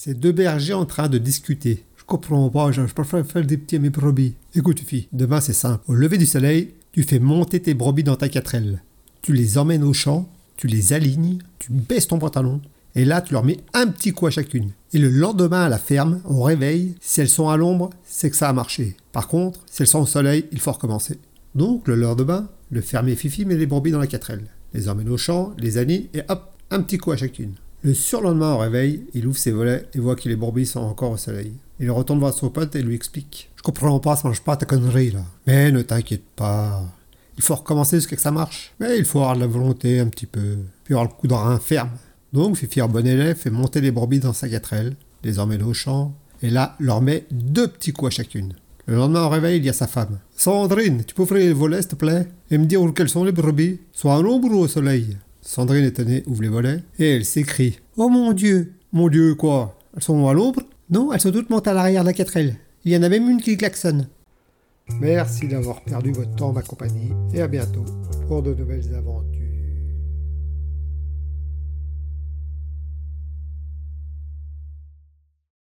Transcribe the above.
C'est deux bergers en train de discuter. Je comprends pas, je préfère faire des petits à mes brebis. Écoute, fille, demain c'est simple. Au lever du soleil, tu fais monter tes brebis dans ta quatrelle. Tu les emmènes au champ, tu les alignes, tu baisses ton pantalon, et là tu leur mets un petit coup à chacune. Et le lendemain à la ferme, on réveille, si elles sont à l'ombre, c'est que ça a marché. Par contre, si elles sont au soleil, il faut recommencer. Donc le lendemain, le fermier Fifi met les brebis dans la quatrelle, les emmène au champ, les aligne, et hop, un petit coup à chacune. Le surlendemain au réveil, il ouvre ses volets et voit que les brebis sont encore au soleil. Il retourne voir son pote et lui explique. Je comprends pas, ça mange pas ta connerie là. Mais ne t'inquiète pas. Il faut recommencer jusqu'à que ça marche. Mais il faut avoir de la volonté un petit peu. Puis avoir le coup de rein ferme. Donc Fifi, en bon élève, fait monter les brebis dans sa quatrelle, les emmène au champ, et là, leur met deux petits coups à chacune. Le lendemain au réveil, il y a sa femme. Sandrine, tu peux ouvrir les volets, s'il te plaît, et me dire où quelles sont les brebis Soit à l'ombre ou au soleil Sandrine étonnée ouvre les volets et elle s'écrie Oh mon Dieu Mon Dieu, quoi Elles sont à l'ombre? Non, elles sont toutes montées à l'arrière de la quatrelle. Il y en a même une qui klaxonne. Merci d'avoir perdu votre temps, ma compagnie, et à bientôt pour de nouvelles aventures.